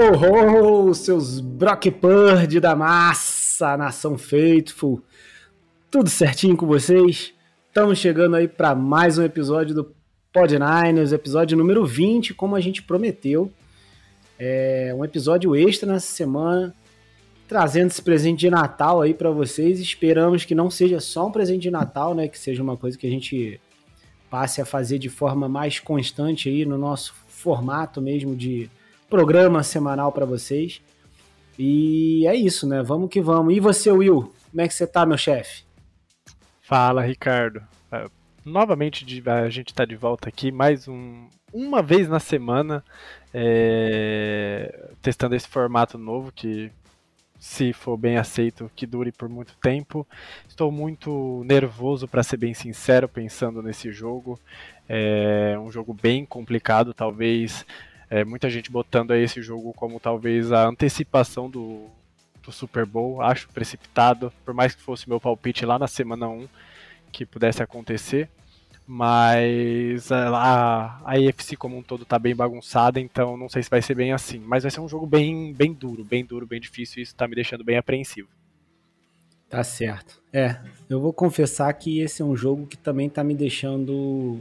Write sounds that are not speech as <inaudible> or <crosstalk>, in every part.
Ho, ho, seus Brock Purdy da massa, nação Faithful. Tudo certinho com vocês? Estamos chegando aí para mais um episódio do Pod Niners, episódio número 20, como a gente prometeu. É um episódio extra nessa semana, trazendo esse presente de Natal aí para vocês. Esperamos que não seja só um presente de Natal, né? Que seja uma coisa que a gente passe a fazer de forma mais constante aí no nosso formato mesmo de programa semanal para vocês. E é isso, né? Vamos que vamos. E você, Will? Como é que você tá, meu chefe? Fala, Ricardo. Uh, novamente a gente está de volta aqui mais um, uma vez na semana, é, testando esse formato novo que, se for bem aceito, que dure por muito tempo. Estou muito nervoso, para ser bem sincero, pensando nesse jogo. É um jogo bem complicado, talvez é, muita gente botando aí esse jogo como talvez a antecipação do, do Super Bowl. Acho precipitado, por mais que fosse meu palpite lá na semana 1 que pudesse acontecer. Mas a, a AFC como um todo tá bem bagunçada, então não sei se vai ser bem assim. Mas vai ser um jogo bem, bem duro, bem duro, bem difícil, e isso tá me deixando bem apreensivo. Tá certo. É, eu vou confessar que esse é um jogo que também tá me deixando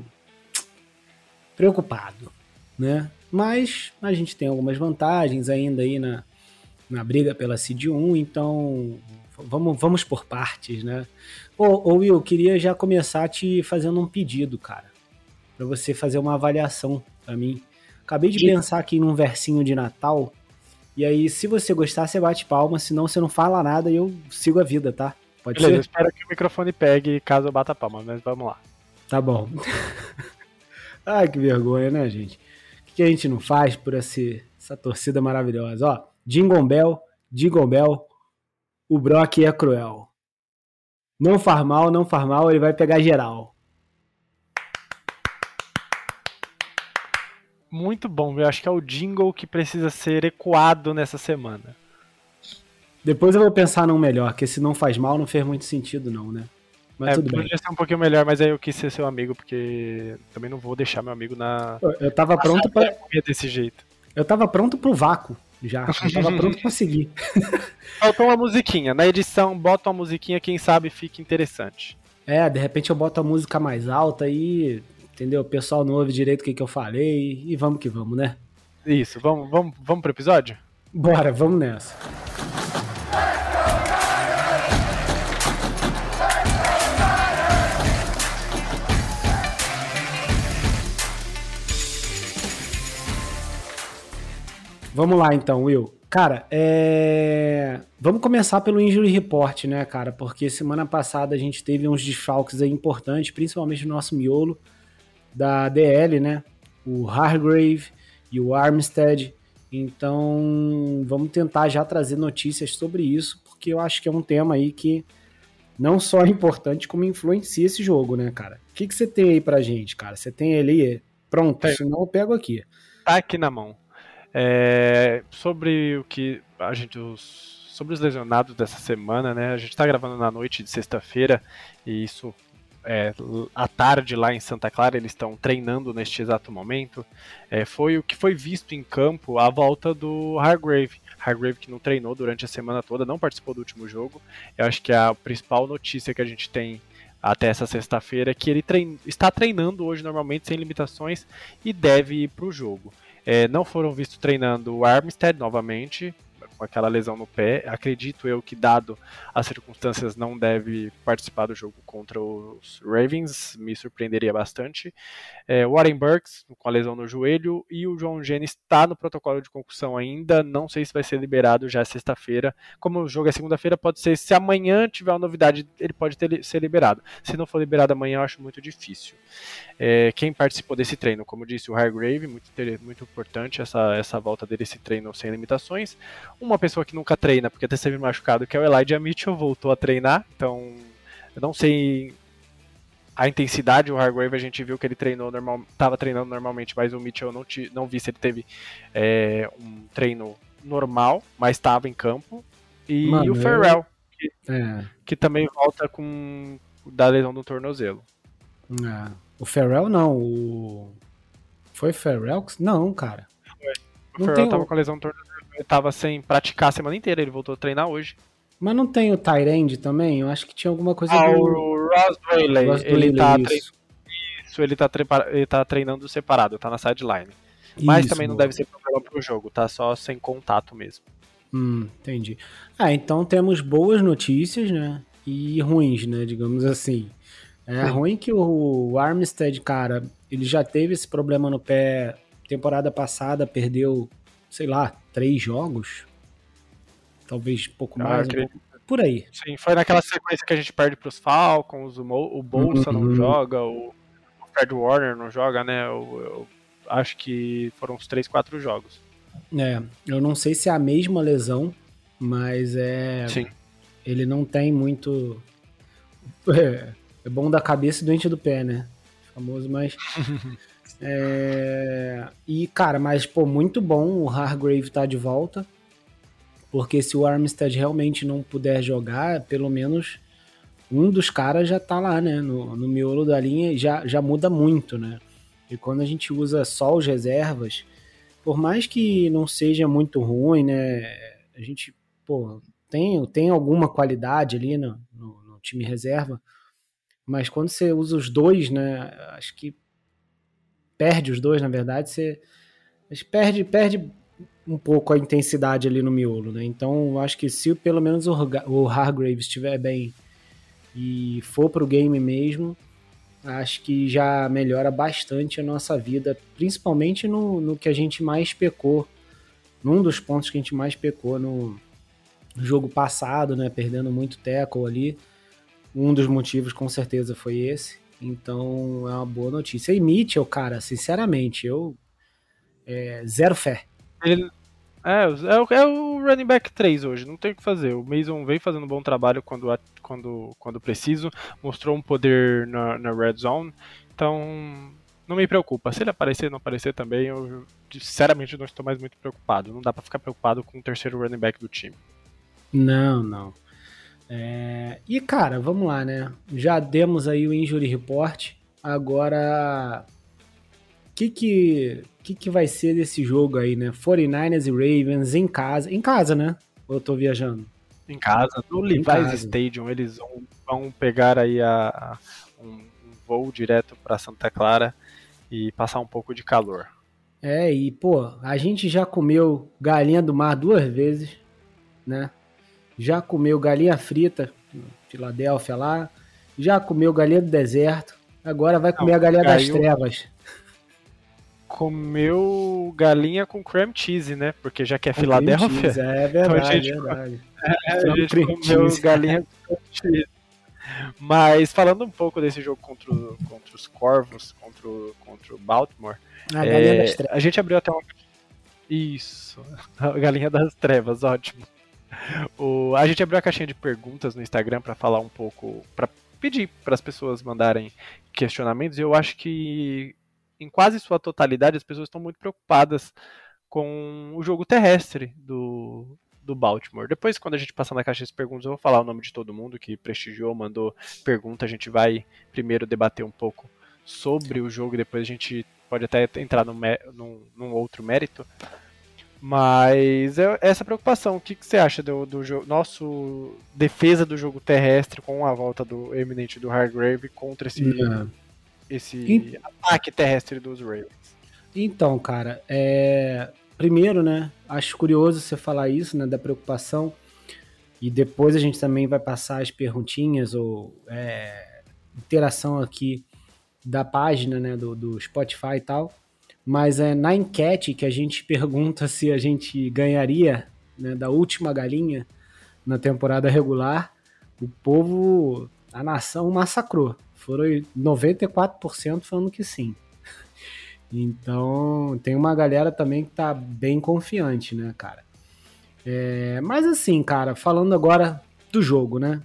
preocupado, né? Mas a gente tem algumas vantagens ainda aí na, na briga pela Seed 1, então vamos, vamos por partes, né? Ô, ô Will, queria já começar te fazendo um pedido, cara, para você fazer uma avaliação para mim. Acabei de e... pensar aqui num versinho de Natal, e aí se você gostar, você bate palma, senão você não fala nada e eu sigo a vida, tá? Pode Beleza, ser? espero que o microfone pegue caso eu bata palma, mas vamos lá. Tá bom. <laughs> Ai, que vergonha, né, gente? Que a gente não faz por esse, essa torcida maravilhosa? Ó, Jingle Bell, Jingle Bell, o Brock é cruel. Não faz mal, não faz mal, ele vai pegar geral. Muito bom, eu acho que é o jingle que precisa ser ecoado nessa semana. Depois eu vou pensar num melhor, que se não faz mal não fez muito sentido não, né? Mas é, tudo bem. Podia ser um pouquinho melhor, mas aí eu quis ser seu amigo, porque também não vou deixar meu amigo na. Eu tava pronto para desse jeito. Eu tava pronto pro vácuo já. Eu tava <laughs> pronto pra seguir. Faltou uma musiquinha. Na edição, bota uma musiquinha, quem sabe fica interessante. É, de repente eu boto a música mais alta e. Entendeu? O pessoal não ouve direito o que, que eu falei e vamos que vamos, né? Isso, vamos, vamos, vamos pro episódio? Bora, vamos nessa. Vamos lá então, Will. Cara, é... vamos começar pelo Injury Report, né, cara? Porque semana passada a gente teve uns desfalques aí importantes, principalmente no nosso miolo da DL, né? O Hargrave e o Armstead. Então, vamos tentar já trazer notícias sobre isso, porque eu acho que é um tema aí que não só é importante, como influencia esse jogo, né, cara? O que, que você tem aí pra gente, cara? Você tem ele pronto? É. Senão eu pego aqui. Tá aqui na mão. É, sobre o que a gente. Os, sobre os lesionados dessa semana, né? A gente está gravando na noite de sexta-feira e isso é, à tarde lá em Santa Clara, eles estão treinando neste exato momento. É, foi o que foi visto em campo a volta do Hargrave. Hargrave que não treinou durante a semana toda, não participou do último jogo. Eu acho que a principal notícia que a gente tem até essa sexta-feira é que ele trein está treinando hoje normalmente sem limitações e deve ir para o jogo. É, não foram vistos treinando o Armstead novamente, com aquela lesão no pé. Acredito eu que, dado as circunstâncias, não deve participar do jogo contra os Ravens, me surpreenderia bastante. É, Warren Burks, com a lesão no joelho, e o John Jennings está no protocolo de concussão ainda, não sei se vai ser liberado já sexta-feira. Como o jogo é segunda-feira, pode ser, se amanhã tiver uma novidade, ele pode ter, ser liberado. Se não for liberado amanhã, eu acho muito difícil. É, quem participou desse treino, como disse o Hargrave, muito, muito importante essa, essa volta dele, esse treino sem limitações. Um uma pessoa que nunca treina, porque até esteve machucado, que é o Elijah Mitchell, voltou a treinar, então eu não sei a intensidade, o Hargrave a gente viu que ele treinou normal, estava treinando normalmente, mas o Mitchell não, te, não vi se ele teve é, um treino normal, mas estava em campo. E Mano, o Ferrell, que, é. que, também volta com da lesão do tornozelo. É. O Ferrell não, o. Foi Ferrell? Não, cara. O Ferrell tava com a lesão no tornozelo, ele tava sem praticar a semana inteira, ele voltou a treinar hoje. Mas não tem o Tyrande também? Eu acho que tinha alguma coisa ah, do... o Ross Whaley, ele tá isso. isso, ele tá, ele tá treinando separado, tá na sideline. Mas isso, também não deve ser problema pro jogo, tá só sem contato mesmo. Hum, entendi. Ah, então temos boas notícias, né? E ruins, né? Digamos assim. É Sim. ruim que o Armstead, cara, ele já teve esse problema no pé temporada passada, perdeu, sei lá, três jogos. Talvez pouco mais. Um pouco, por aí. Sim, foi naquela sequência que a gente perde pros Falcons, o, Mo, o Bolsa uhum. não joga, o, Fred Warner não joga, né? Eu, eu acho que foram uns três, quatro jogos. É, eu não sei se é a mesma lesão, mas é. Sim. Ele não tem muito. <laughs> É, é bom da cabeça e doente do pé, né? Famoso, mas. <laughs> é... E, cara, mas, pô, muito bom o Hargrave tá de volta. Porque se o Armstead realmente não puder jogar, pelo menos um dos caras já tá lá, né? No, no miolo da linha já, já muda muito, né? E quando a gente usa só os reservas, por mais que não seja muito ruim, né? A gente, pô, tem, tem alguma qualidade ali no, no, no time reserva, mas quando você usa os dois, né? Acho que perde os dois, na verdade, você perde, perde um pouco a intensidade ali no miolo, né? Então, acho que se pelo menos o, Hargrave estiver bem e for pro game mesmo, acho que já melhora bastante a nossa vida, principalmente no, no que a gente mais pecou, num dos pontos que a gente mais pecou no jogo passado, né, perdendo muito tackle ali. Um dos motivos com certeza foi esse. Então é uma boa notícia. E Mitchell, cara, sinceramente, eu é, zero fé. Ele, é, é, o, é o running back 3 hoje, não tem o que fazer. O Mason vem fazendo um bom trabalho quando, quando, quando preciso, mostrou um poder na, na red zone, então não me preocupa. Se ele aparecer não aparecer também, eu sinceramente não estou mais muito preocupado. Não dá para ficar preocupado com o terceiro running back do time. Não, não. É... E cara, vamos lá, né? Já demos aí o injury report. Agora, o que que que, que vai ser desse jogo aí, né? 49ers e Ravens em casa. Em casa, né? Ou eu tô viajando? Em casa, no Levi's Stadium. Eles vão, vão pegar aí a, a um, um voo direto para Santa Clara e passar um pouco de calor. É, e pô, a gente já comeu galinha do mar duas vezes, né? Já comeu galinha frita, Filadélfia lá, já comeu galinha do deserto, agora vai comer Não, a galinha caiu, das trevas comeu galinha com cream cheese, né? Porque já que é Filadélfia. É verdade, então a gente, é verdade. É, <laughs> a gente comeu cheese. galinha com cream cheese. Mas falando um pouco desse jogo contra, o, contra os Corvos, contra o, contra o Baltimore, ah, é, a gente abriu até uma. Isso, <laughs> a galinha das trevas, ótimo. <laughs> O, a gente abriu a caixinha de perguntas no Instagram para falar um pouco, para pedir para as pessoas mandarem questionamentos. E eu acho que em quase sua totalidade, as pessoas estão muito preocupadas com o jogo terrestre do, do Baltimore. Depois, quando a gente passar na caixa de perguntas, eu vou falar o nome de todo mundo que prestigiou, mandou pergunta. A gente vai primeiro debater um pouco sobre o jogo depois a gente pode até entrar num, num, num outro mérito. Mas é essa preocupação, o que, que você acha do, do jogo, nosso defesa do jogo terrestre com a volta do eminente do Hargrave contra esse esse e... ataque terrestre dos Ravens? Então, cara, é... primeiro, né, acho curioso você falar isso, né, da preocupação, e depois a gente também vai passar as perguntinhas ou é... interação aqui da página, né, do, do Spotify e tal, mas é na enquete que a gente pergunta se a gente ganharia, né, da última galinha na temporada regular, o povo, a nação massacrou. Foram 94% falando que sim. Então, tem uma galera também que tá bem confiante, né, cara? É, mas assim, cara, falando agora do jogo, né?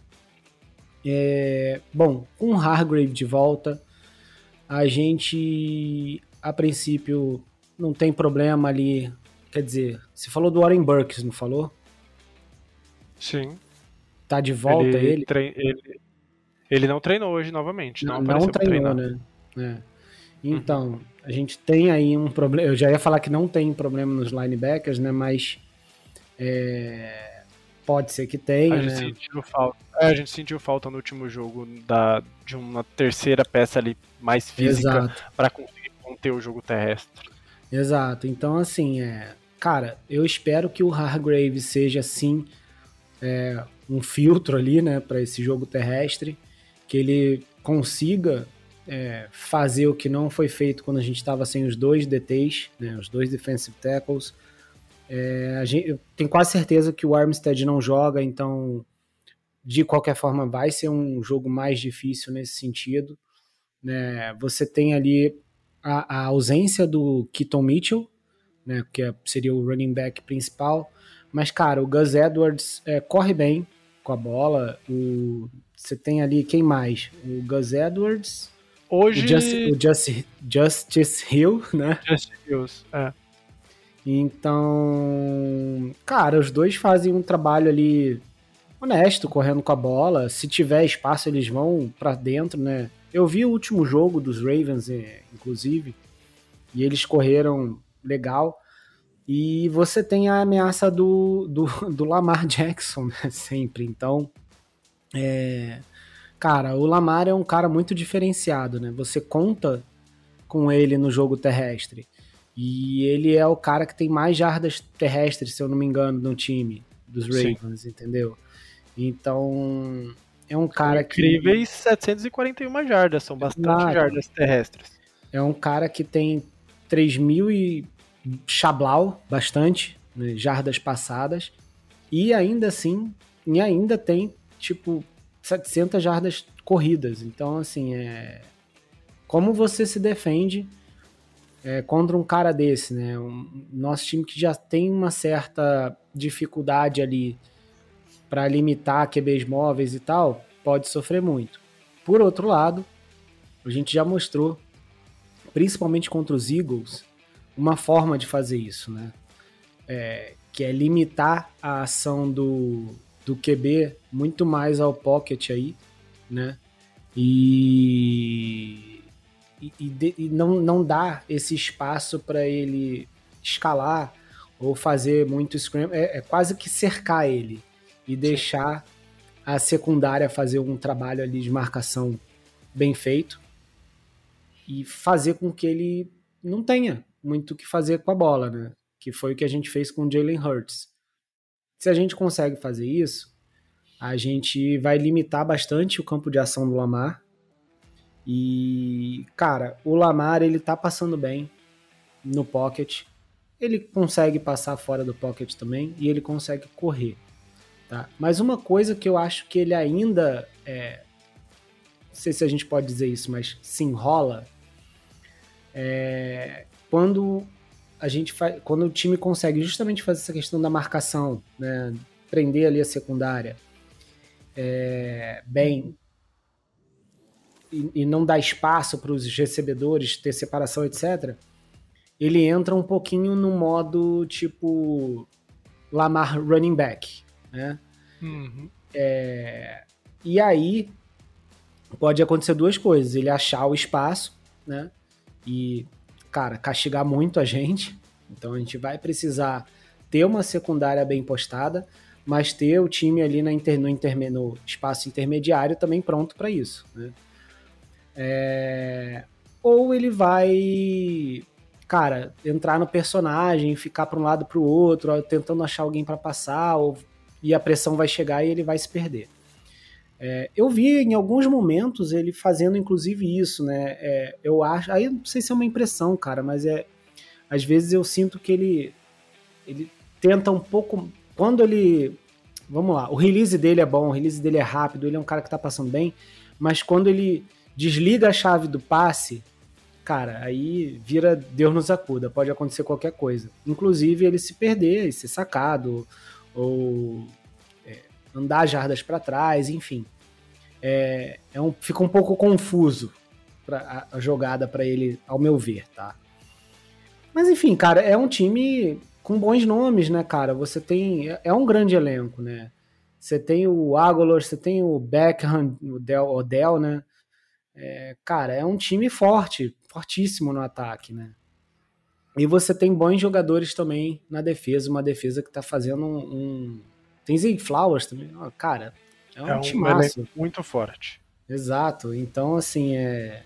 É, bom, com o Hargrave de volta, a gente, a princípio, não tem problema ali. Quer dizer, você falou do Warren Burks, não falou? Sim. Tá de volta ele? Ele, ele, ele não treinou hoje novamente. Não, não, não treinou, né? É. Então, uhum. a gente tem aí um problema. Eu já ia falar que não tem problema nos linebackers, né? Mas é, pode ser que tenha. A gente, né? sentiu falta, é, a gente sentiu falta no último jogo da, de uma terceira peça ali mais física para conseguir conter o jogo terrestre. Exato. Então, assim, é, cara, eu espero que o Hargrave seja assim é, um filtro ali, né, para esse jogo terrestre, que ele consiga é, fazer o que não foi feito quando a gente estava sem os dois DTs, né, os dois defensive tackles. É, gente, eu tenho quase certeza que o Armstead não joga, então de qualquer forma vai ser um jogo mais difícil nesse sentido. Né? Você tem ali a, a ausência do Keaton Mitchell, né, que é, seria o running back principal, mas cara, o Gus Edwards é, corre bem com a bola. O, você tem ali quem mais? O Gus Edwards, Hoje. O, Just, o Just, Justice Hill, <laughs> né? Justice Hills, é. Então, cara, os dois fazem um trabalho ali honesto, correndo com a bola. Se tiver espaço, eles vão para dentro, né? Eu vi o último jogo dos Ravens, é, inclusive, e eles correram legal. E você tem a ameaça do, do, <laughs> do Lamar Jackson, né? <laughs> Sempre. Então, é, Cara, o Lamar é um cara muito diferenciado, né? Você conta com ele no jogo terrestre. E ele é o cara que tem mais jardas terrestres, se eu não me engano, no time dos Ravens, Sim. entendeu? Então, é um cara Incríveis que... 741 jardas, são bastante Nada. jardas terrestres. É um cara que tem 3 mil e chablau, bastante, né, jardas passadas, e ainda assim, e ainda tem, tipo, 700 jardas corridas. Então, assim, é. Como você se defende é, contra um cara desse, né? Um, nosso time que já tem uma certa dificuldade ali para limitar QBs móveis e tal, pode sofrer muito. Por outro lado, a gente já mostrou, principalmente contra os Eagles, uma forma de fazer isso, né? É, que é limitar a ação do, do QB muito mais ao pocket aí, né? E, e, e, e não, não dá esse espaço para ele escalar ou fazer muito scram, é, é, quase que cercar ele e deixar a secundária fazer um trabalho ali de marcação bem feito e fazer com que ele não tenha muito o que fazer com a bola, né? Que foi o que a gente fez com o Jalen Hurts. Se a gente consegue fazer isso, a gente vai limitar bastante o campo de ação do Lamar. E, cara, o Lamar ele tá passando bem no pocket. Ele consegue passar fora do pocket também e ele consegue correr. Tá? Mas uma coisa que eu acho que ele ainda é, não sei se a gente pode dizer isso, mas se enrola é quando a gente faz, quando o time consegue justamente fazer essa questão da marcação, né, prender ali a secundária é, bem e, e, não dar espaço para os recebedores ter separação, etc. Ele entra um pouquinho no modo tipo Lamar running back, né? Uhum. É, e aí pode acontecer duas coisas: ele achar o espaço, né? E cara, castigar muito a gente. Então a gente vai precisar ter uma secundária bem postada, mas ter o time ali na inter, no, no espaço intermediário também pronto para isso. Né? É... Ou ele vai, cara, entrar no personagem, ficar para um lado para o outro, tentando achar alguém para passar, ou... e a pressão vai chegar e ele vai se perder. É, eu vi em alguns momentos ele fazendo inclusive isso, né? É, eu acho, aí não sei se é uma impressão, cara, mas é às vezes eu sinto que ele ele tenta um pouco quando ele vamos lá, o release dele é bom, o release dele é rápido, ele é um cara que tá passando bem, mas quando ele desliga a chave do passe, cara, aí vira Deus nos acuda, pode acontecer qualquer coisa. Inclusive ele se perder, ser sacado ou andar jardas para trás, enfim. É, é um, fica um pouco confuso pra, a, a jogada para ele, ao meu ver, tá? Mas enfim, cara, é um time com bons nomes, né, cara? Você tem. É, é um grande elenco, né? Você tem o Agolor, você tem o Beckham, o Del, Odell, né? é, cara, é um time forte, fortíssimo no ataque, né? E você tem bons jogadores também na defesa, uma defesa que tá fazendo um. um... Tem Zig Flowers também. Cara, é um, é um timaço. muito forte. Exato. Então, assim, é.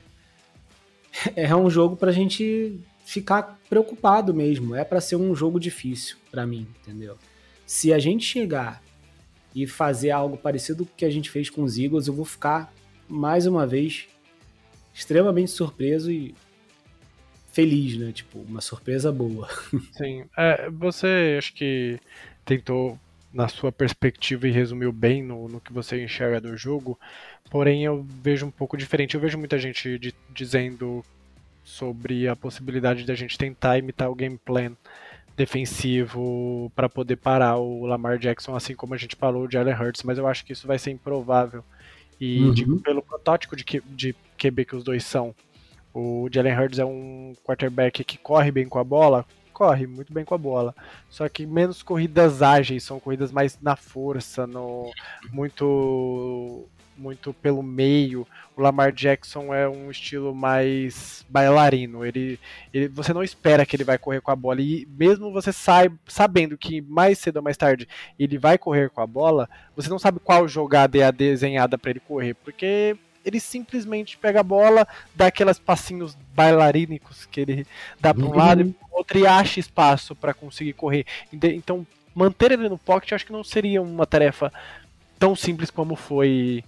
É um jogo pra gente ficar preocupado mesmo. É para ser um jogo difícil para mim, entendeu? Se a gente chegar e fazer algo parecido com o que a gente fez com os Eagles, eu vou ficar mais uma vez extremamente surpreso e feliz, né? Tipo, uma surpresa boa. <laughs> Sim. É, você acho que tentou, na sua perspectiva, e resumiu bem no, no que você enxerga do jogo. Porém, eu vejo um pouco diferente. Eu vejo muita gente de, dizendo sobre a possibilidade da gente tentar imitar o game plan defensivo para poder parar o Lamar Jackson, assim como a gente falou de Allen Hurts, mas eu acho que isso vai ser improvável. E uhum. de, pelo protótipo de, de QB que os dois são, o Jalen Hurts é um quarterback que corre bem com a bola, corre muito bem com a bola. Só que menos corridas ágeis, são corridas mais na força, no muito muito pelo meio. O Lamar Jackson é um estilo mais bailarino. Ele, ele, você não espera que ele vai correr com a bola e mesmo você sai, sabendo que mais cedo ou mais tarde ele vai correr com a bola, você não sabe qual jogada é a desenhada para ele correr, porque ele simplesmente pega a bola, dá aqueles passinhos bailarínicos que ele dá para um uhum. lado e pro outro e acha espaço para conseguir correr. Então, manter ele no pocket acho que não seria uma tarefa tão simples como foi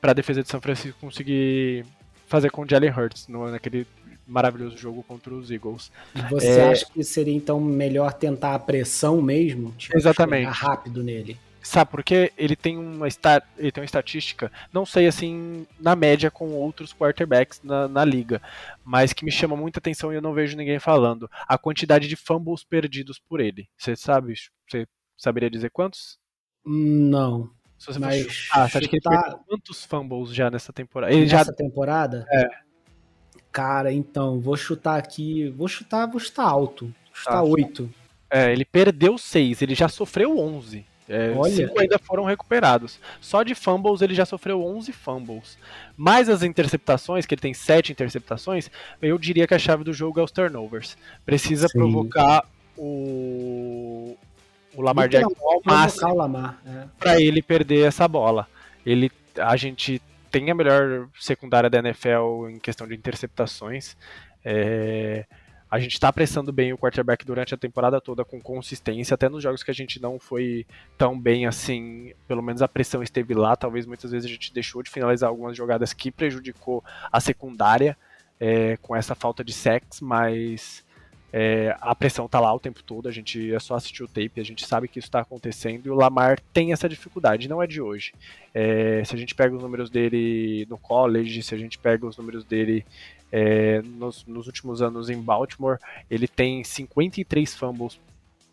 para a defesa de São Francisco conseguir fazer com o Jalen Hurts no, naquele maravilhoso jogo contra os Eagles. Você é... acha que seria então melhor tentar a pressão mesmo? Tipo, Exatamente. rápido nele. Sabe, porque ele tem uma ele tem uma estatística, não sei assim, na média com outros quarterbacks na, na liga, mas que me chama muita atenção e eu não vejo ninguém falando. A quantidade de fumbles perdidos por ele. Você sabe? Você saberia dizer quantos? Não. Se você mas chutar, você acha que ele perdeu quantos fumbles já nessa temporada? Ele nessa já... temporada? É. Cara, então, vou chutar aqui. Vou chutar, vou chutar alto. Vou chutar tá, 8. É, ele perdeu 6, ele já sofreu 11. É, Olha. Cinco ainda foram recuperados. Só de fumbles ele já sofreu 11 fumbles. Mais as interceptações, que ele tem 7 interceptações, eu diria que a chave do jogo é os turnovers. Precisa Sim. provocar o, o Lamar Jackson ao máximo é. para ele perder essa bola. Ele, a gente tem a melhor secundária da NFL em questão de interceptações. É, a gente está pressando bem o quarterback durante a temporada toda com consistência, até nos jogos que a gente não foi tão bem assim, pelo menos a pressão esteve lá. Talvez muitas vezes a gente deixou de finalizar algumas jogadas que prejudicou a secundária é, com essa falta de sex, mas é, a pressão tá lá o tempo todo, a gente é só assistir o tape, a gente sabe que isso está acontecendo e o Lamar tem essa dificuldade, não é de hoje. É, se a gente pega os números dele no college, se a gente pega os números dele é, nos, nos, últimos anos em Baltimore, ele tem 53 fumbles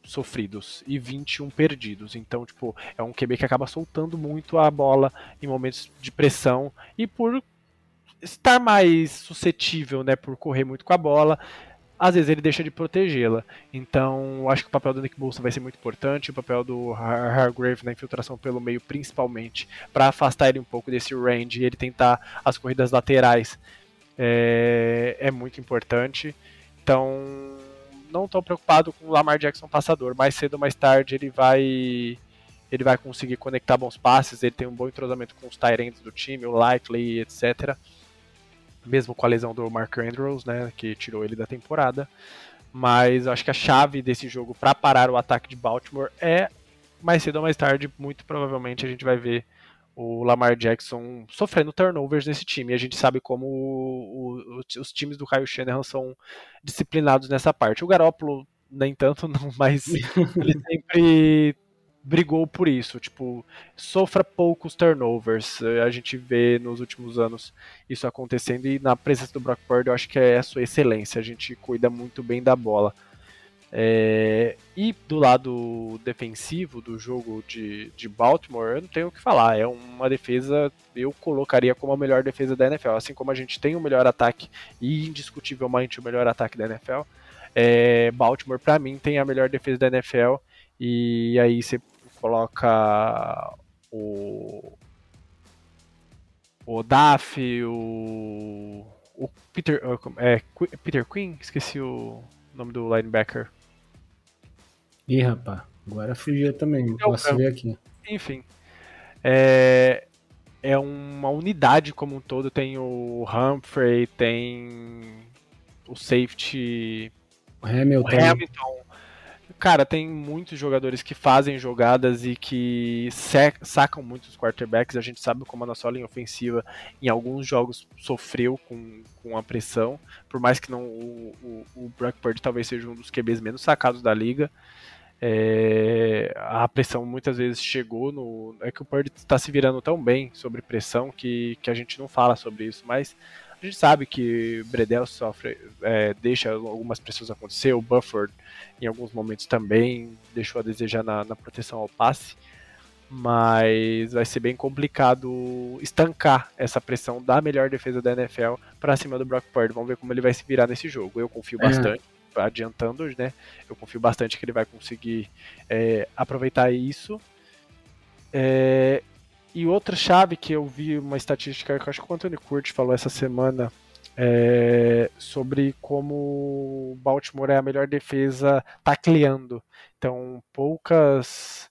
sofridos e 21 perdidos. Então, tipo, é um QB que acaba soltando muito a bola em momentos de pressão e por estar mais suscetível, né, por correr muito com a bola, às vezes ele deixa de protegê-la. Então, acho que o papel do Nick Bolsa vai ser muito importante, o papel do Hargrave na infiltração pelo meio, principalmente, para afastar ele um pouco desse range e ele tentar as corridas laterais é, é muito importante. Então, não estou preocupado com o Lamar Jackson passador. Mais cedo ou mais tarde ele vai ele vai conseguir conectar bons passes, ele tem um bom entrosamento com os Tyrants do time, o Likely, etc mesmo com a lesão do Mark Andrews, né, que tirou ele da temporada. Mas acho que a chave desse jogo para parar o ataque de Baltimore é mais cedo ou mais tarde, muito provavelmente a gente vai ver o Lamar Jackson sofrendo turnovers nesse time. E a gente sabe como o, o, os times do Kyle Shanahan são disciplinados nessa parte. O Garoppolo nem tanto, não, <laughs> mas ele <laughs> sempre brigou por isso, tipo, sofra poucos turnovers. A gente vê nos últimos anos isso acontecendo e na presença do Brock Purdy eu acho que é a sua excelência. A gente cuida muito bem da bola. É, e do lado defensivo do jogo de, de Baltimore, eu não tenho o que falar. É uma defesa, eu colocaria como a melhor defesa da NFL. Assim como a gente tem o melhor ataque e indiscutivelmente o melhor ataque da NFL, é, Baltimore, para mim, tem a melhor defesa da NFL. E aí você coloca o, o o, o Peter, é, Peter Quinn, esqueci o nome do linebacker. Ih, rapaz, agora fugiu também, não posso ver aqui. Enfim, é, é uma unidade como um todo. Tem o Humphrey, tem o safety. O Hamilton. O Hamilton. Cara, tem muitos jogadores que fazem jogadas e que sacam muitos quarterbacks. A gente sabe como a nossa linha ofensiva em alguns jogos sofreu com, com a pressão. Por mais que não o, o, o talvez seja um dos QBs menos sacados da liga. É, a pressão muitas vezes chegou no. É que o Purdy está se virando tão bem sobre pressão que, que a gente não fala sobre isso, mas a gente sabe que Bredel sofre, é, deixa algumas pressões acontecer, o Bufford em alguns momentos também deixou a desejar na, na proteção ao passe, mas vai ser bem complicado estancar essa pressão da melhor defesa da NFL para cima do Brock Purdy. Vamos ver como ele vai se virar nesse jogo. Eu confio é. Adiantando, né? Eu confio bastante que ele vai conseguir é, aproveitar isso. É, e outra chave que eu vi uma estatística que eu acho que o Anthony Curtis falou essa semana é, sobre como Baltimore é a melhor defesa tacleando. Então, poucas.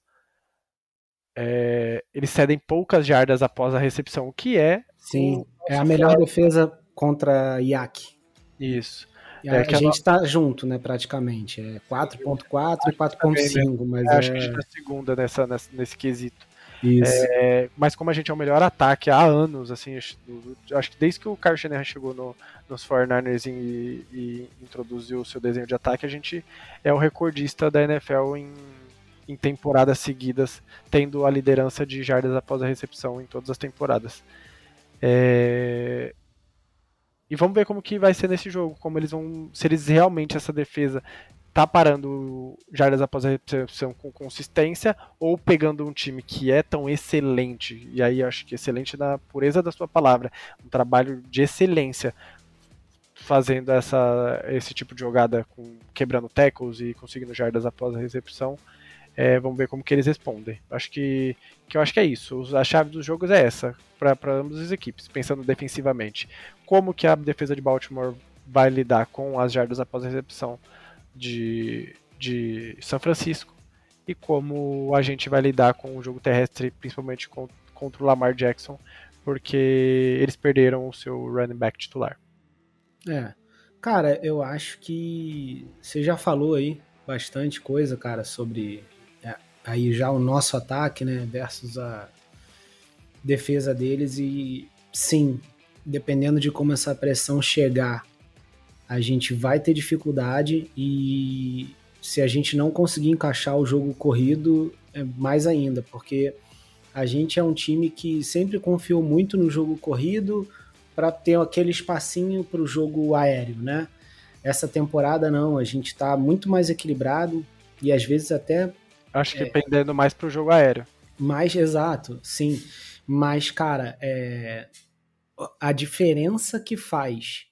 É, eles cedem poucas jardas após a recepção, o que é. Sim, é a melhor defesa contra IAC. Isso. E é, a, a gente está junto, né, praticamente. É 4.4 e 4.5, mas é... Acho que a gente tá segunda nessa, nessa, nesse quesito. Isso. É, mas como a gente é o melhor ataque há anos, assim, acho, acho que desde que o Kyle Shanahan chegou no, nos 49ers e, e, introduziu o seu desenho de ataque, a gente é o recordista da NFL em, em temporadas seguidas, tendo a liderança de jardas após a recepção em todas as temporadas. É, e vamos ver como que vai ser nesse jogo, como eles vão, se eles realmente essa defesa tá parando jardas após a recepção com consistência ou pegando um time que é tão excelente, e aí acho que excelente na pureza da sua palavra, um trabalho de excelência fazendo essa, esse tipo de jogada com quebrando tackles e conseguindo jardas após a recepção. É, vamos ver como que eles respondem. Acho que, que eu acho que é isso. A chave dos jogos é essa para ambas as equipes, pensando defensivamente. Como que a defesa de Baltimore vai lidar com as jardas após a recepção de, de São Francisco e como a gente vai lidar com o jogo terrestre, principalmente contra o Lamar Jackson, porque eles perderam o seu running back titular. É, cara, eu acho que você já falou aí bastante coisa, cara, sobre aí já o nosso ataque, né, versus a defesa deles e sim, dependendo de como essa pressão chegar, a gente vai ter dificuldade e se a gente não conseguir encaixar o jogo corrido, é mais ainda, porque a gente é um time que sempre confiou muito no jogo corrido para ter aquele espacinho para o jogo aéreo, né? Essa temporada não, a gente está muito mais equilibrado e às vezes até Acho que é, pendendo mais pro jogo aéreo. Mais exato, sim. Mas, cara, é, a diferença que faz,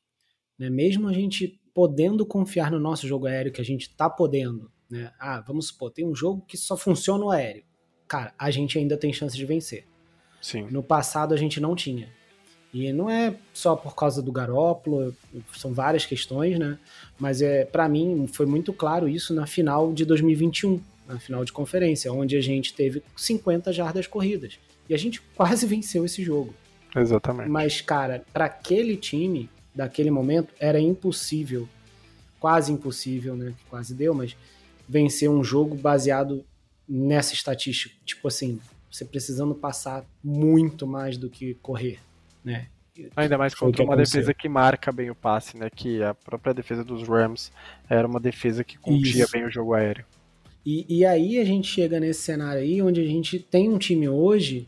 né, mesmo a gente podendo confiar no nosso jogo aéreo, que a gente tá podendo, né? Ah, vamos supor, tem um jogo que só funciona no aéreo. Cara, a gente ainda tem chance de vencer. Sim. No passado a gente não tinha. E não é só por causa do Garópolo, são várias questões, né? Mas é, para mim foi muito claro isso na final de 2021 na final de conferência, onde a gente teve 50 jardas corridas. E a gente quase <laughs> venceu esse jogo. Exatamente. Mas, cara, para aquele time, daquele momento, era impossível, quase impossível, né? Que quase deu, mas vencer um jogo baseado nessa estatística. Tipo assim, você precisando passar muito mais do que correr, né? Ainda mais contra uma defesa que marca bem o passe, né? Que a própria defesa dos Rams era uma defesa que continha Isso. bem o jogo aéreo. E, e aí a gente chega nesse cenário aí onde a gente tem um time hoje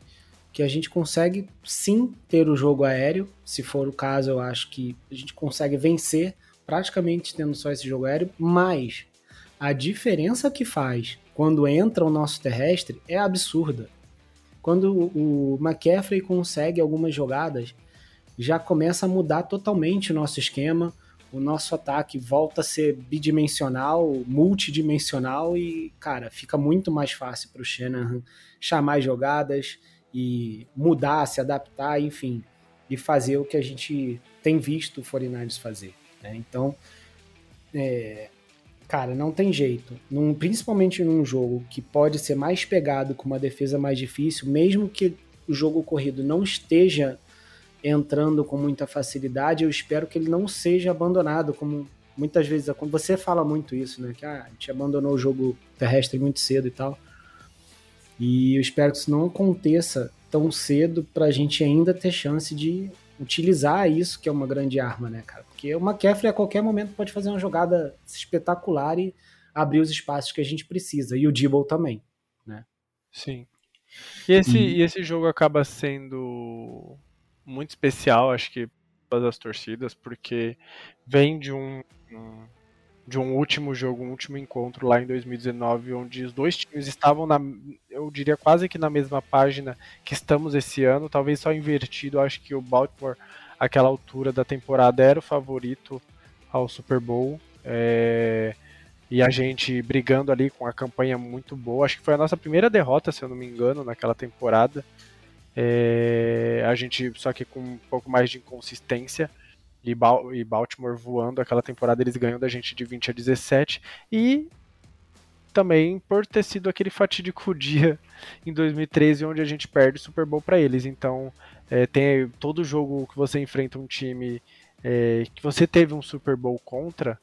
que a gente consegue sim ter o jogo aéreo. Se for o caso, eu acho que a gente consegue vencer praticamente tendo só esse jogo aéreo, mas a diferença que faz quando entra o nosso terrestre é absurda. Quando o McCaffrey consegue algumas jogadas, já começa a mudar totalmente o nosso esquema o nosso ataque volta a ser bidimensional, multidimensional e, cara, fica muito mais fácil para o Shanahan chamar jogadas e mudar, se adaptar, enfim. e fazer o que a gente tem visto o 49ers fazer. Né? Então, é, cara, não tem jeito. Num, principalmente num jogo que pode ser mais pegado com uma defesa mais difícil, mesmo que o jogo corrido não esteja entrando com muita facilidade, eu espero que ele não seja abandonado, como muitas vezes você fala muito isso, né? Que ah, a gente abandonou o jogo terrestre muito cedo e tal. E eu espero que isso não aconteça tão cedo para a gente ainda ter chance de utilizar isso, que é uma grande arma, né, cara? Porque o McCaffrey a qualquer momento pode fazer uma jogada espetacular e abrir os espaços que a gente precisa. E o Dibble também, né? Sim. E esse, e... e esse jogo acaba sendo muito especial, acho que para as torcidas, porque vem de um, um, de um último jogo, um último encontro lá em 2019, onde os dois times estavam na, eu diria quase que na mesma página que estamos esse ano, talvez só invertido, acho que o Baltimore, aquela altura da temporada, era o favorito ao Super Bowl. É, e a gente brigando ali com a campanha muito boa. Acho que foi a nossa primeira derrota, se eu não me engano, naquela temporada. É, a gente, só que com um pouco mais de inconsistência. E, e Baltimore voando aquela temporada, eles ganham da gente de 20 a 17. E também por ter sido aquele fatídico <laughs> dia em 2013 onde a gente perde o Super Bowl para eles. Então, é, tem todo jogo que você enfrenta um time é, que você teve um Super Bowl contra,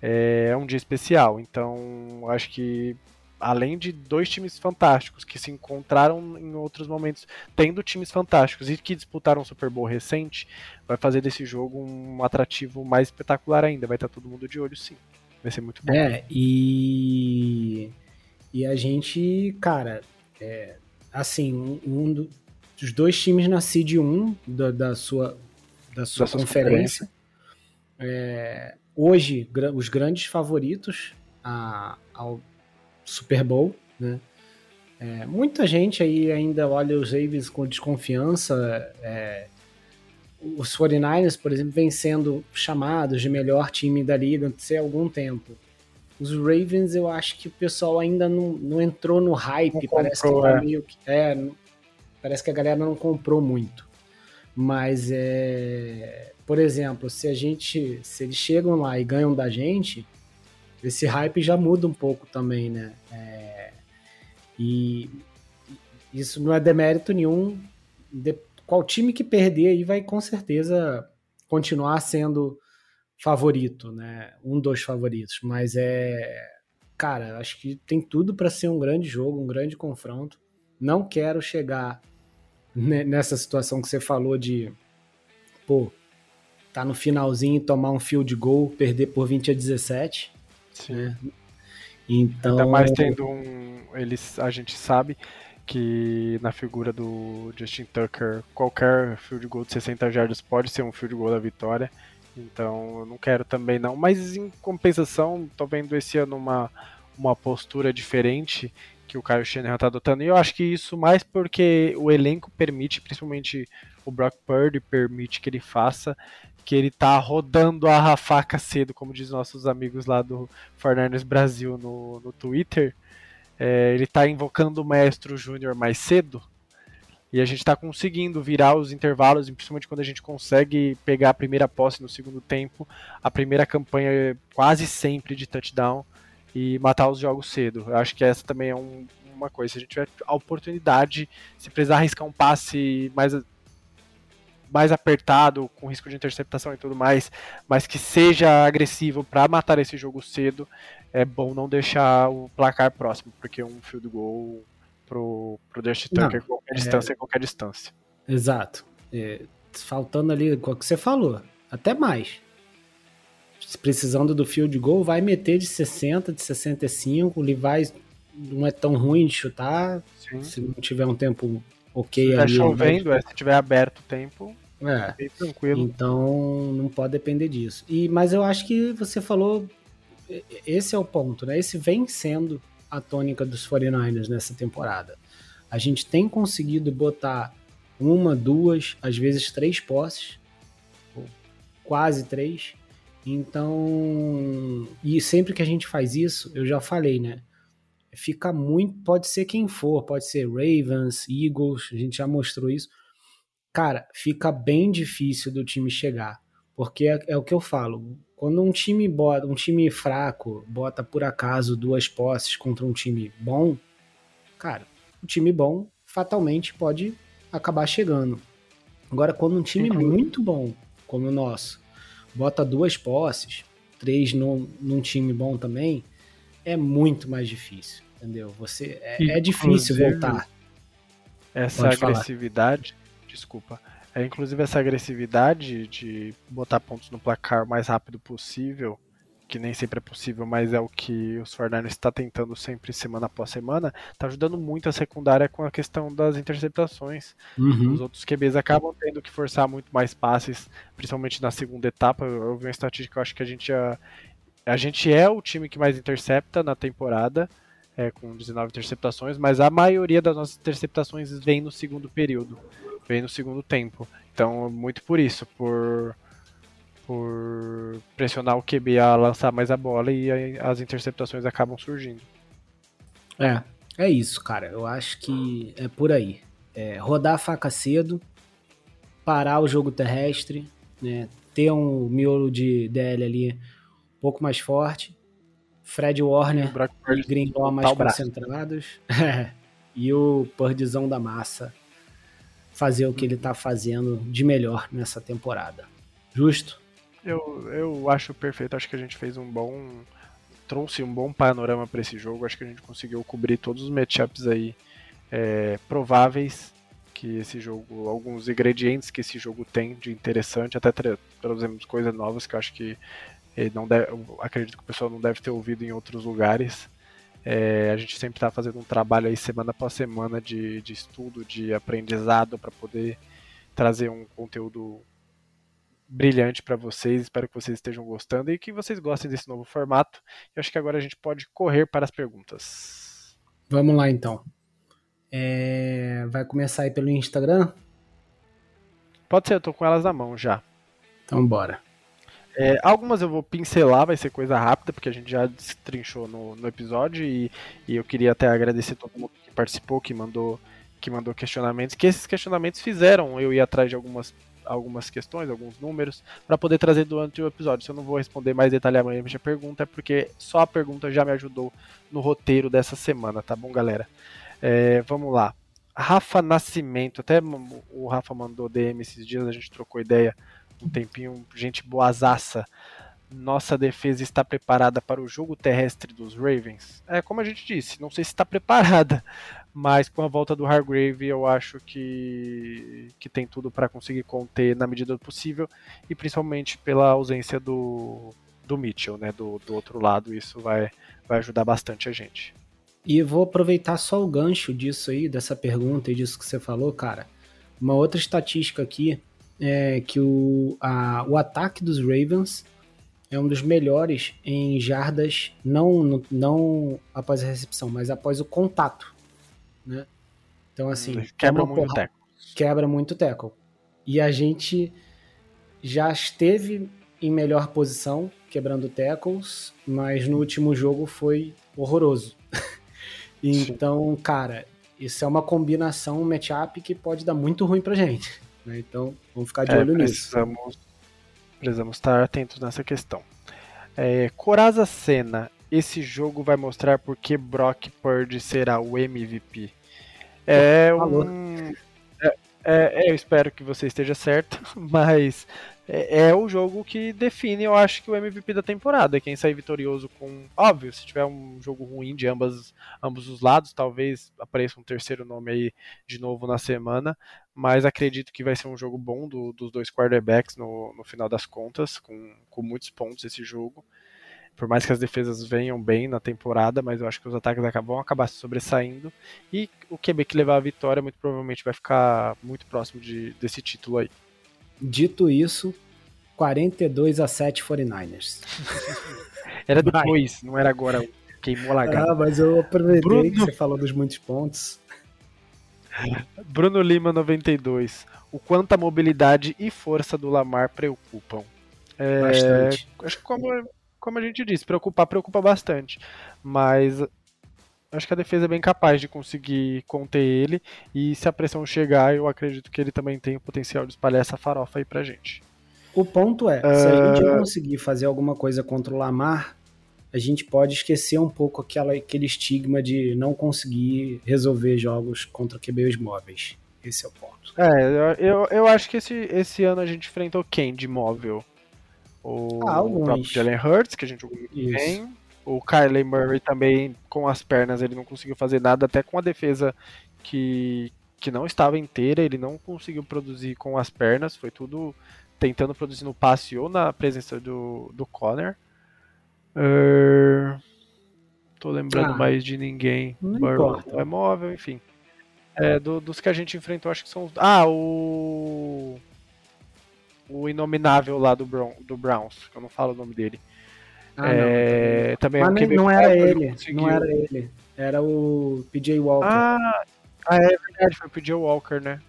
é, é um dia especial. Então, acho que além de dois times fantásticos que se encontraram em outros momentos, tendo times fantásticos e que disputaram o Super Bowl recente, vai fazer desse jogo um atrativo mais espetacular ainda. Vai estar todo mundo de olho, sim. Vai ser muito bom. É, e. E a gente, cara, é, assim, um, um, dos dois times na Seed 1 da, da sua, da sua da conferência. É, hoje, os grandes favoritos a, ao Super Bowl, né? É, muita gente aí ainda olha os Ravens com desconfiança. É, os 49ers, por exemplo, vem sendo chamados de melhor time da liga há algum tempo. Os Ravens, eu acho que o pessoal ainda não, não entrou no hype. Não parece comprou, que tá é. meio que. É, parece que a galera não comprou muito. Mas é. Por exemplo, se a gente. Se eles chegam lá e ganham da gente, esse hype já muda um pouco também, né? É, e isso não é demérito nenhum. De, qual time que perder aí vai com certeza continuar sendo favorito, né? Um dos favoritos, mas é, cara, acho que tem tudo para ser um grande jogo, um grande confronto. Não quero chegar nessa situação que você falou de, pô, tá no finalzinho tomar um field goal, perder por 20 a 17. Sim. Então... Ainda mais tendo um. Eles, a gente sabe que na figura do Justin Tucker, qualquer field goal de 60 jardas pode ser um field goal da vitória. Então eu não quero também não. Mas em compensação, tô vendo esse ano uma, uma postura diferente que o Kyle Shanahan está adotando. E eu acho que isso mais porque o elenco permite, principalmente o Brock Purdy permite que ele faça, que ele tá rodando a faca cedo, como diz nossos amigos lá do Fornarnes Brasil no, no Twitter. É, ele tá invocando o Maestro Júnior mais cedo. E a gente está conseguindo virar os intervalos, principalmente quando a gente consegue pegar a primeira posse no segundo tempo, a primeira campanha quase sempre de touchdown e matar os jogos cedo. Eu acho que essa também é um, uma coisa. Se a gente tiver a oportunidade, se precisar arriscar um passe mais mais apertado, com risco de interceptação e tudo mais, mas que seja agressivo para matar esse jogo cedo, é bom não deixar o placar próximo, porque um field goal pro, pro Dusty Tucker não, qualquer é... distância é qualquer distância. Exato. É, faltando ali o que você falou, até mais. Precisando do field goal, vai meter de 60, de 65, o Levi não é tão ruim de chutar, Sim. se não tiver um tempo ok se ali. Se chovendo, é, se tiver aberto o tempo, é. Bem tranquilo. Então não pode depender disso. E, mas eu acho que você falou. Esse é o ponto, né? Esse vem sendo a tônica dos 49ers nessa temporada. A gente tem conseguido botar uma, duas, às vezes três posses, quase três. Então, e sempre que a gente faz isso, eu já falei, né? Fica muito, pode ser quem for, pode ser Ravens, Eagles, a gente já mostrou isso cara, fica bem difícil do time chegar. Porque é, é, o que eu falo. Quando um time bota, um time fraco bota por acaso duas posses contra um time bom, cara, o time bom fatalmente pode acabar chegando. Agora, quando um time muito bom, como o nosso, bota duas posses, três num, num time bom também, é muito mais difícil, entendeu? Você é, é difícil voltar. Essa Pode agressividade, falar. Desculpa, é, inclusive essa agressividade de botar pontos no placar o mais rápido possível, que nem sempre é possível, mas é o que os 49 está tentando sempre semana após semana, está ajudando muito a secundária com a questão das interceptações. Uhum. Os outros QBs acabam tendo que forçar muito mais passes, principalmente na segunda etapa. Eu vi uma estatística, eu acho que a gente, a, a gente é o time que mais intercepta na temporada, é, com 19 interceptações, mas a maioria das nossas interceptações vem no segundo período vem no segundo tempo. Então, muito por isso, por, por pressionar o QB a lançar mais a bola e as interceptações acabam surgindo. É, é isso, cara. Eu acho que é por aí. É, rodar a faca cedo, parar o jogo terrestre, né, ter um miolo de DL ali um pouco mais forte, Fred Warner e Greenlaw mais concentrados, <laughs> e o Purdzão da massa fazer o que ele está fazendo de melhor nessa temporada. Justo? Eu, eu acho perfeito. Acho que a gente fez um bom. trouxe um bom panorama para esse jogo. Acho que a gente conseguiu cobrir todos os matchups aí é, prováveis que esse jogo, alguns ingredientes que esse jogo tem de interessante, até trazemos coisas novas que eu acho que não deve, acredito que o pessoal não deve ter ouvido em outros lugares. É, a gente sempre está fazendo um trabalho aí semana após semana de, de estudo, de aprendizado para poder trazer um conteúdo brilhante para vocês. Espero que vocês estejam gostando e que vocês gostem desse novo formato. Eu acho que agora a gente pode correr para as perguntas. Vamos lá então. É... Vai começar aí pelo Instagram? Pode ser, eu tô com elas na mão já. Então bora. É, algumas eu vou pincelar, vai ser coisa rápida, porque a gente já destrinchou no, no episódio e, e, eu queria até agradecer todo mundo que participou, que mandou, que mandou questionamentos, que esses questionamentos fizeram eu ir atrás de algumas, algumas questões, alguns números, para poder trazer durante o episódio. Se eu não vou responder mais detalhadamente a pergunta, é porque só a pergunta já me ajudou no roteiro dessa semana, tá bom, galera? É, vamos lá. Rafa Nascimento, até o Rafa mandou DM esses dias, a gente trocou ideia um tempinho, gente boazaça. Nossa defesa está preparada para o jogo terrestre dos Ravens? É como a gente disse, não sei se está preparada, mas com a volta do Hargrave eu acho que, que tem tudo para conseguir conter na medida do possível e principalmente pela ausência do, do Mitchell, né, do, do outro lado, isso vai, vai ajudar bastante a gente. E vou aproveitar só o gancho disso aí, dessa pergunta e disso que você falou, cara. Uma outra estatística aqui é que o, a, o ataque dos Ravens é um dos melhores em jardas, não, não após a recepção, mas após o contato. Né? Então, assim. Quebra muito porra. Quebra muito tackle. E a gente já esteve em melhor posição, quebrando tackles, mas no último jogo foi horroroso. <laughs> então, cara, isso é uma combinação, um matchup que pode dar muito ruim pra gente. Né? Então, vamos ficar de é, olho precisamos, nisso. Precisamos estar atentos nessa questão. É, Coraza Senna, esse jogo vai mostrar por que Brock Purdy será o MVP. É um. É, é, eu espero que você esteja certo, <laughs> mas é, é, o jogo que define, eu acho, que o MVP da temporada. Quem sair vitorioso com. Óbvio, se tiver um jogo ruim de ambas, ambos os lados, talvez apareça um terceiro nome aí de novo na semana. Mas acredito que vai ser um jogo bom do, dos dois quarterbacks no, no final das contas, com, com muitos pontos esse jogo. Por mais que as defesas venham bem na temporada, mas eu acho que os ataques vão acabar se sobressaindo. E o QB que levar a vitória muito provavelmente vai ficar muito próximo de, desse título aí. Dito isso, 42 a 7 49ers. <laughs> era depois, não era agora. Queimou a lagada. Ah, mas eu aproveitei Bruno... que você falou dos muitos pontos. Bruno Lima 92. O quanto a mobilidade e força do Lamar preocupam. É, bastante. Acho que como, como a gente disse, preocupar preocupa bastante. Mas Acho que a defesa é bem capaz de conseguir conter ele. E se a pressão chegar, eu acredito que ele também tem o potencial de espalhar essa farofa aí pra gente. O ponto é, uh... se a gente conseguir fazer alguma coisa contra o Lamar, a gente pode esquecer um pouco aquela, aquele estigma de não conseguir resolver jogos contra QBs móveis. Esse é o ponto. É, eu, eu acho que esse, esse ano a gente enfrentou quem de móvel? O, ah, o próprio Jalen Hurts, que a gente jogou bem o Kylie Murray também, com as pernas, ele não conseguiu fazer nada, até com a defesa que, que não estava inteira, ele não conseguiu produzir com as pernas, foi tudo tentando produzir no passe ou na presença do, do Connor. Uh, tô lembrando ah, mais de ninguém. Burrow é móvel, enfim. É, do, dos que a gente enfrentou, acho que são. Ah, o. O inominável lá do, Brown, do Browns, que eu não falo o nome dele. Ah, é, não, também Mas não era ele, não era ele. Era o PJ Walker. Ah, ah, é verdade, foi o PJ Walker, né?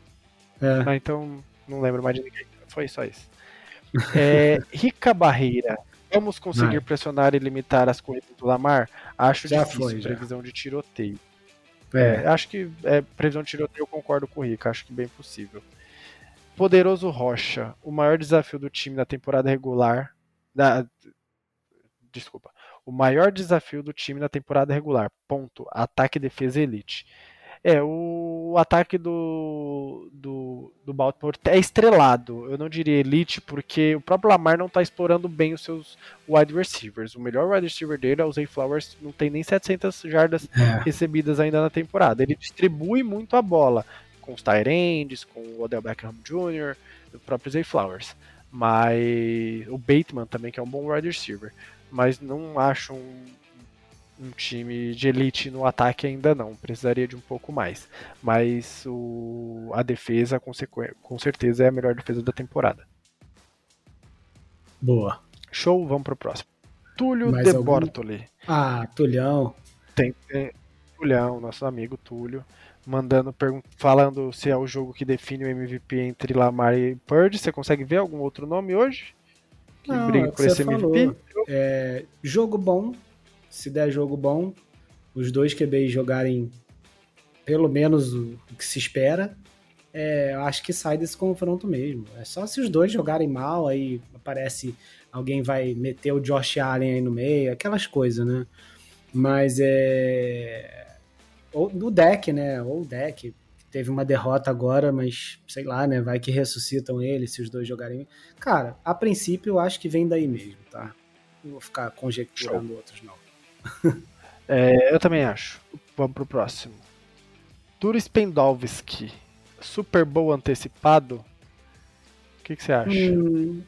É. Ah, então não lembro mais de ninguém. Foi só isso. <laughs> É, Rica Barreira. Vamos conseguir não. pressionar e limitar as corridas do Lamar? Acho já difícil. Foi, já. Previsão de tiroteio. É. é. acho que é, previsão de tiroteio eu concordo com o Rica. Acho que bem possível. Poderoso Rocha. O maior desafio do time na temporada regular. Da, desculpa. O maior desafio do time na temporada regular. Ponto. Ataque e defesa elite. É, o, ataque do, do, do Baltimore é estrelado. Eu não diria elite, porque o próprio Lamar não está explorando bem os seus wide receivers. O melhor wide receiver dele é o Zay Flowers, não tem nem 700 jardas é. recebidas ainda na temporada. Ele distribui muito a bola com os Tyrands, com o Odell Beckham Jr., o próprio Zay Flowers. Mas o Bateman também, que é um bom wide receiver mas não acho um, um time de elite no ataque ainda não. Precisaria de um pouco mais. Mas o, a defesa, com, com certeza, é a melhor defesa da temporada. Boa. Show, vamos pro próximo. Túlio Mais de algum... Bortoli. Ah, Tulhão. Tem, tem Tulhão, nosso amigo Túlio, mandando falando se é o jogo que define o MVP entre Lamar e Purdy. Você consegue ver algum outro nome hoje? Que Não, briga é por esse falou. MVP? É, jogo bom, se der jogo bom, os dois QBs jogarem pelo menos o, que se espera, é, acho que sai desse confronto mesmo. É só se os dois jogarem mal, aí aparece alguém vai meter o Josh Allen aí no meio, aquelas coisas, né? Mas é. Ou no deck, né? Ou o deck. Teve uma derrota agora, mas sei lá, né? Vai que ressuscitam ele se os dois jogarem. Cara, a princípio eu acho que vem daí mesmo, tá? Não vou ficar conjecturando Show. outros, não. <laughs> é, eu também acho. Vamos pro próximo. Turis Pendolvski. Super Bowl antecipado. O que, que você acha? Hum,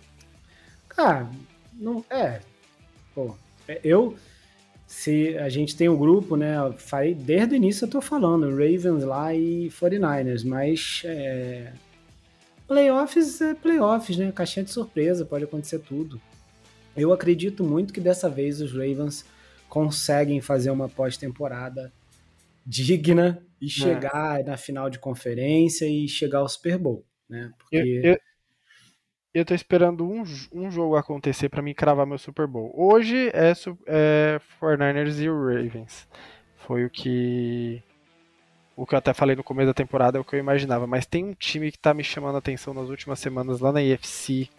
cara, não. É. Pô, é, eu. Se a gente tem um grupo, né? Falei, desde o início eu tô falando, Ravens lá e 49ers, mas. É, playoffs é playoffs, né? Caixinha de surpresa, pode acontecer tudo. Eu acredito muito que dessa vez os Ravens conseguem fazer uma pós-temporada digna e é. chegar na final de conferência e chegar ao Super Bowl, né? Porque... Eu, eu, eu tô esperando um, um jogo acontecer para mim cravar meu Super Bowl. Hoje é, é 49ers e o Ravens. Foi o que o que eu até falei no começo da temporada é o que eu imaginava, mas tem um time que tá me chamando a atenção nas últimas semanas lá na EFC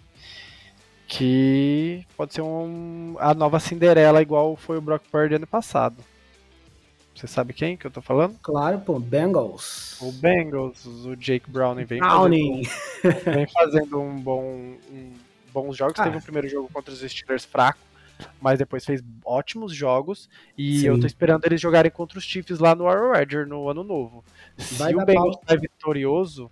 que pode ser um, a nova Cinderela, igual foi o Brock Purdy ano passado. Você sabe quem que eu tô falando? Claro, pô, Bengals. O Bengals, o Jake Browning vem Browning. Fazendo, vem fazendo um bom, um, bons jogos. Ah. Teve um primeiro jogo contra os Steelers fraco, mas depois fez ótimos jogos. E Sim. eu tô esperando eles jogarem contra os Chiefs lá no Arrowhead no ano novo. Vai Se o Bengals sair vitorioso,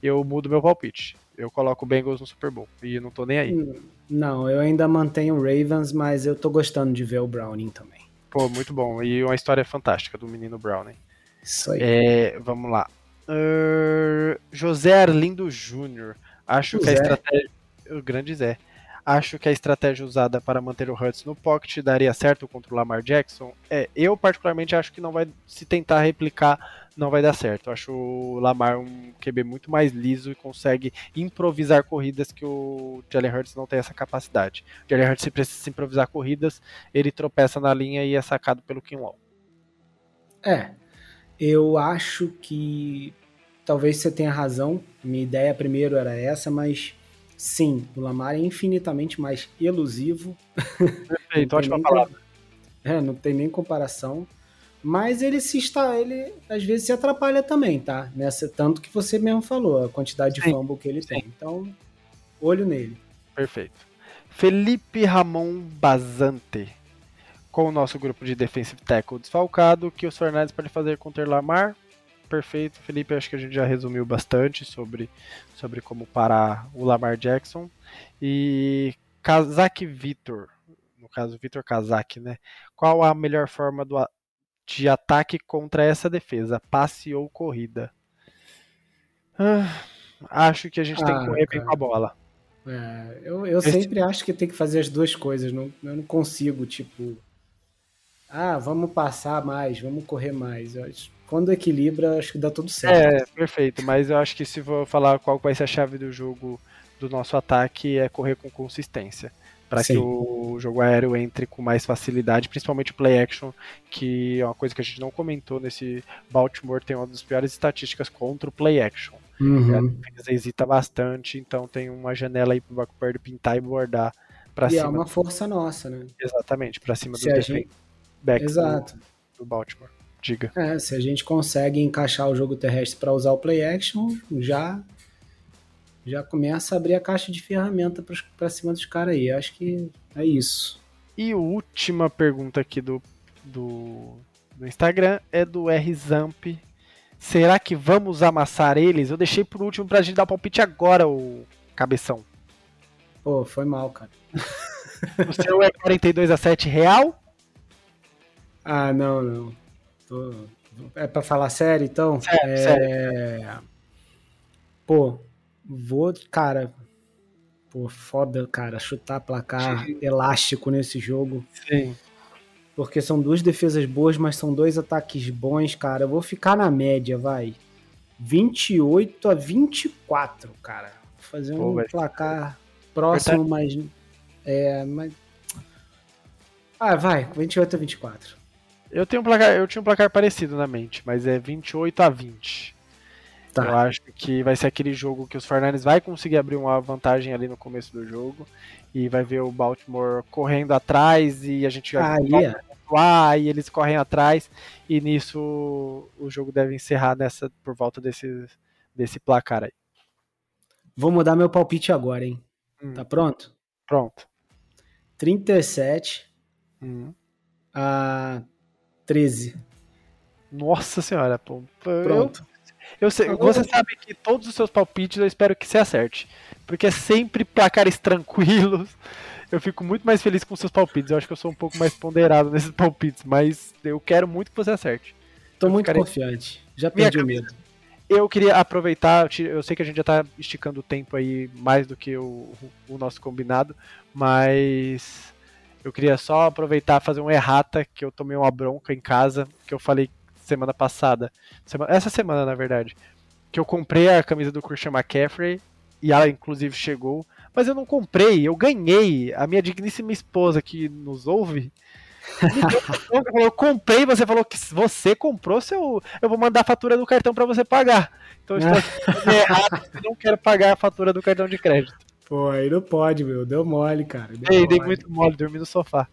eu mudo meu palpite. Eu coloco o Bengals no Super Bowl e não tô nem aí. Hum, não, eu ainda mantenho o Ravens, mas eu tô gostando de ver o Browning também. Pô, muito bom. E uma história fantástica do menino Browning. Isso aí. É, vamos lá. Uh, José Arlindo Júnior. Acho o que a estratégia. O grande Zé. Acho que a estratégia usada para manter o Hurts no pocket daria certo contra o Lamar Jackson. É, eu particularmente acho que não vai se tentar replicar não vai dar certo. Acho o Lamar um QB muito mais liso e consegue improvisar corridas que o Jalen Hurts não tem essa capacidade. O Jalen Hurts, se precisa improvisar corridas, ele tropeça na linha e é sacado pelo Kinlaw. É, eu acho que talvez você tenha razão. Minha ideia primeiro era essa, mas sim, o Lamar é infinitamente mais elusivo. Perfeito, <laughs> ótima palavra. É, não tem nem comparação. Mas ele se está, ele às vezes se atrapalha também, tá? Nessa tanto que você mesmo falou, a quantidade de sim, fumble que ele sim. tem. Então, olho nele. Perfeito. Felipe Ramon Bazante. Com o nosso grupo de defensive tackle desfalcado, que os Fernandes podem fazer contra o Lamar? Perfeito, Felipe. Acho que a gente já resumiu bastante sobre, sobre como parar o Lamar Jackson. E Kazak Vitor, no caso Vitor Kazak, né? Qual a melhor forma do, de ataque contra essa defesa? Passe ou corrida? Ah, acho que a gente ah, tem que ah, correr cara. bem com a bola. É, eu eu sempre acho que tem que fazer as duas coisas. Não, eu não consigo, tipo. Ah, vamos passar mais, vamos correr mais. Quando equilibra, acho que dá tudo certo. É, perfeito. Mas eu acho que se for falar qual vai ser a chave do jogo do nosso ataque, é correr com consistência para que o jogo aéreo entre com mais facilidade, principalmente o play action, que é uma coisa que a gente não comentou nesse Baltimore, tem uma das piores estatísticas contra o play action. Uhum. A defesa hesita bastante, então tem uma janela aí pro Backperd pintar e bordar para cima. E é uma força nossa, né? Exatamente, para cima do gente... backs Exato. Do, do Baltimore. Diga. É, se a gente consegue encaixar o jogo terrestre para usar o play action, já já começa a abrir a caixa de ferramenta para cima dos caras aí. Acho que é isso. E a última pergunta aqui do, do, do Instagram é do RZamp. Será que vamos amassar eles? Eu deixei por último pra gente dar o palpite agora, o cabeção. Pô, foi mal, cara. o seu é 42 a 7 real? <laughs> Ah, não, não. Tô... É pra falar sério, então? Sério, é... sério. Pô, Vou, cara. Pô, foda, cara, chutar placar Sim. elástico nesse jogo. Sim. Porque são duas defesas boas, mas são dois ataques bons, cara. Eu vou ficar na média, vai. 28 a 24, cara. Vou fazer Pô, um vai. placar próximo, mas. É, mas. Ah, vai, 28 a 24. Eu tenho um placar, eu tinha um placar parecido na mente, mas é 28 a 20. Tá. Eu acho que vai ser aquele jogo que os Fernandes vai conseguir abrir uma vantagem ali no começo do jogo e vai ver o Baltimore correndo atrás e a gente vai ah, e eles correm atrás e nisso o jogo deve encerrar nessa por volta desse, desse placar aí. Vou mudar meu palpite agora, hein? Hum. Tá pronto? Pronto. 37 hum. a 13. Nossa senhora, pô. Pronto. Eu eu sei, você sabe que todos os seus palpites eu espero que você acerte. Porque é sempre placares <laughs> tranquilos. Eu fico muito mais feliz com seus palpites. Eu acho que eu sou um pouco mais ponderado nesses palpites. Mas eu quero muito que você acerte. Tô eu muito ficarei... confiante. Já perdi o medo. Eu queria aproveitar, eu sei que a gente já tá esticando o tempo aí mais do que o, o nosso combinado, mas eu queria só aproveitar fazer um errata que eu tomei uma bronca em casa, que eu falei semana passada. Semana, essa semana, na verdade. Que eu comprei a camisa do Christian McCaffrey. E ela, inclusive, chegou. Mas eu não comprei, eu ganhei. A minha digníssima esposa que nos ouve. eu comprei, você falou que você comprou, seu, eu vou mandar a fatura do cartão para você pagar. Então eu estou errado, eu não quero pagar a fatura do cartão de crédito. Pô, aí não pode, meu. Deu mole, cara. Deu Ei, mole. dei muito mole, dormi no sofá.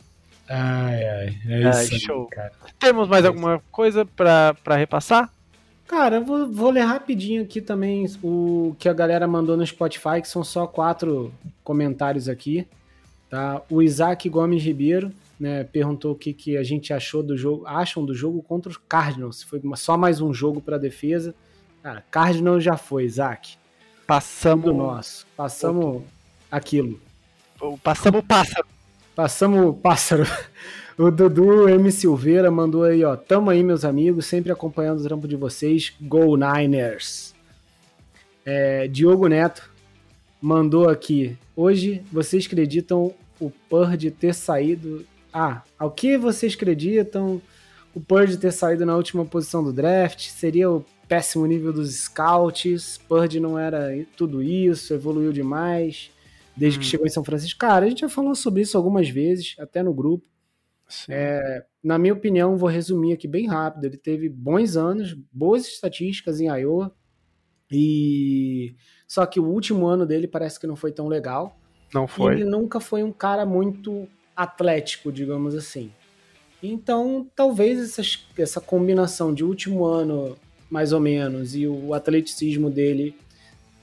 Ai, ai, é ai, isso show. Cara. Temos mais é alguma coisa para repassar? Cara, eu vou, vou, ler rapidinho aqui também o que a galera mandou no Spotify, que são só quatro comentários aqui. Tá? O Isaac Gomes Ribeiro né, perguntou o que, que a gente achou do jogo, acham do jogo contra os Cardinals. Foi só mais um jogo para defesa. Cara, Cardinals já foi, Isaac. Passamos. Tudo nosso. Passamos aquilo. Passamos o pássaro. Passamos o pássaro. <laughs> O Dudu M. Silveira mandou aí, ó. Tamo aí, meus amigos, sempre acompanhando o trampo de vocês. Go Niners. É, Diogo Neto mandou aqui. Hoje vocês acreditam o Purge ter saído. Ah, ao que vocês acreditam o Purge ter saído na última posição do draft? Seria o péssimo nível dos scouts? Purge não era tudo isso, evoluiu demais desde hum. que chegou em São Francisco. Cara, a gente já falou sobre isso algumas vezes, até no grupo. É, na minha opinião, vou resumir aqui bem rápido. Ele teve bons anos, boas estatísticas em Iowa, e só que o último ano dele parece que não foi tão legal. Não foi. ele nunca foi um cara muito atlético, digamos assim. Então, talvez essa, essa combinação de último ano, mais ou menos, e o atleticismo dele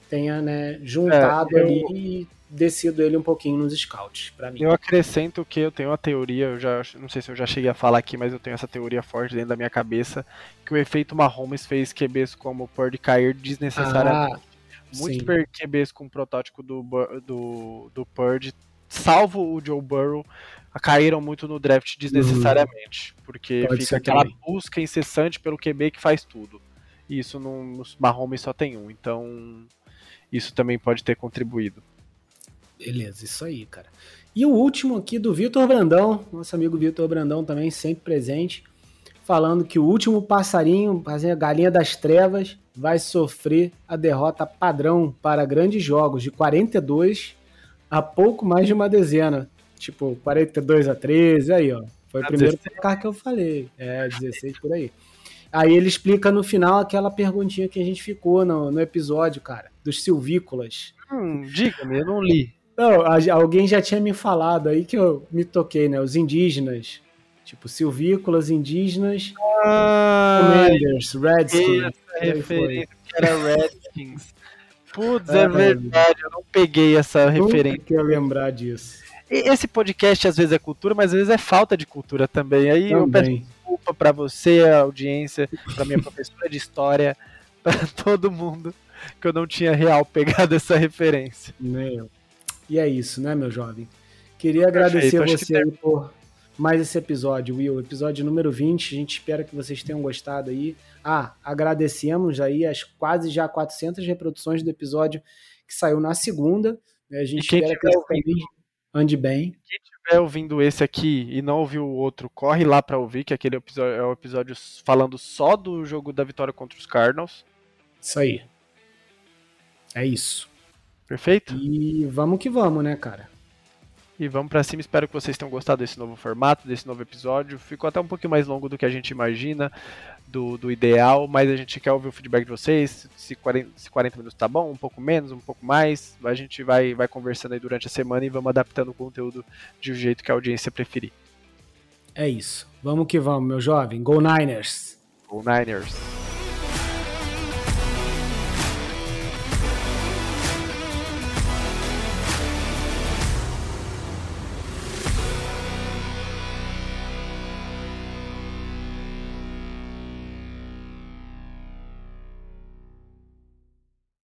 tenha né, juntado é, eu... ali e descido ele um pouquinho nos scouts, para mim. Eu acrescento que eu tenho uma teoria, eu já não sei se eu já cheguei a falar aqui, mas eu tenho essa teoria forte dentro da minha cabeça, que o efeito Mahomes fez QBs como o Purdy cair desnecessariamente. Ah, Muitos QBs com o protótipo do, do, do Purdy, salvo o Joe Burrow, caíram muito no draft desnecessariamente, uhum. porque Pode fica aquela também. busca incessante pelo QB que faz tudo. E isso no Mahomes só tem um, então isso também pode ter contribuído. Beleza, isso aí, cara. E o último aqui do Vitor Brandão, nosso amigo Vitor Brandão também sempre presente, falando que o último passarinho, a galinha das trevas, vai sofrer a derrota padrão para grandes jogos de 42 a pouco mais de uma dezena. Tipo, 42 a 13, aí, ó. Foi o primeiro placar que eu falei. É, 16 por aí. Aí ele explica no final aquela perguntinha que a gente ficou no, no episódio, cara, dos silvícolas. Hum, diga-me, eu não li. Não, alguém já tinha me falado aí que eu me toquei, né? Os indígenas. Tipo, silvícolas indígenas, ah, Commanders, Redskins. Referência que era Redskins. Putz, é, é verdade, eu não peguei essa referência. que eu lembrar disso. Esse podcast às vezes é cultura, mas às vezes é falta de cultura também. Aí também. eu peço desculpa para você, a audiência, para minha professora de história, <laughs> para todo mundo, que eu não tinha real pegado essa referência. Meu. E é isso, né, meu jovem? Queria agradecer Perfeito, você por mais esse episódio, Will. Episódio número 20. A gente espera que vocês tenham gostado aí. Ah, agradecemos aí as quase já 400 reproduções do episódio que saiu na segunda. A gente espera que ouvindo, ande bem. Quem estiver ouvindo esse aqui e não ouviu o outro, corre lá para ouvir, que aquele episódio é o episódio falando só do jogo da vitória contra os Cardinals. Isso aí. É isso. Perfeito? E vamos que vamos, né, cara? E vamos para cima. Espero que vocês tenham gostado desse novo formato, desse novo episódio. Ficou até um pouquinho mais longo do que a gente imagina, do, do ideal, mas a gente quer ouvir o feedback de vocês. Se 40, se 40 minutos tá bom, um pouco menos, um pouco mais. A gente vai, vai conversando aí durante a semana e vamos adaptando o conteúdo de um jeito que a audiência preferir. É isso. Vamos que vamos, meu jovem. Go Niners! Go Niners!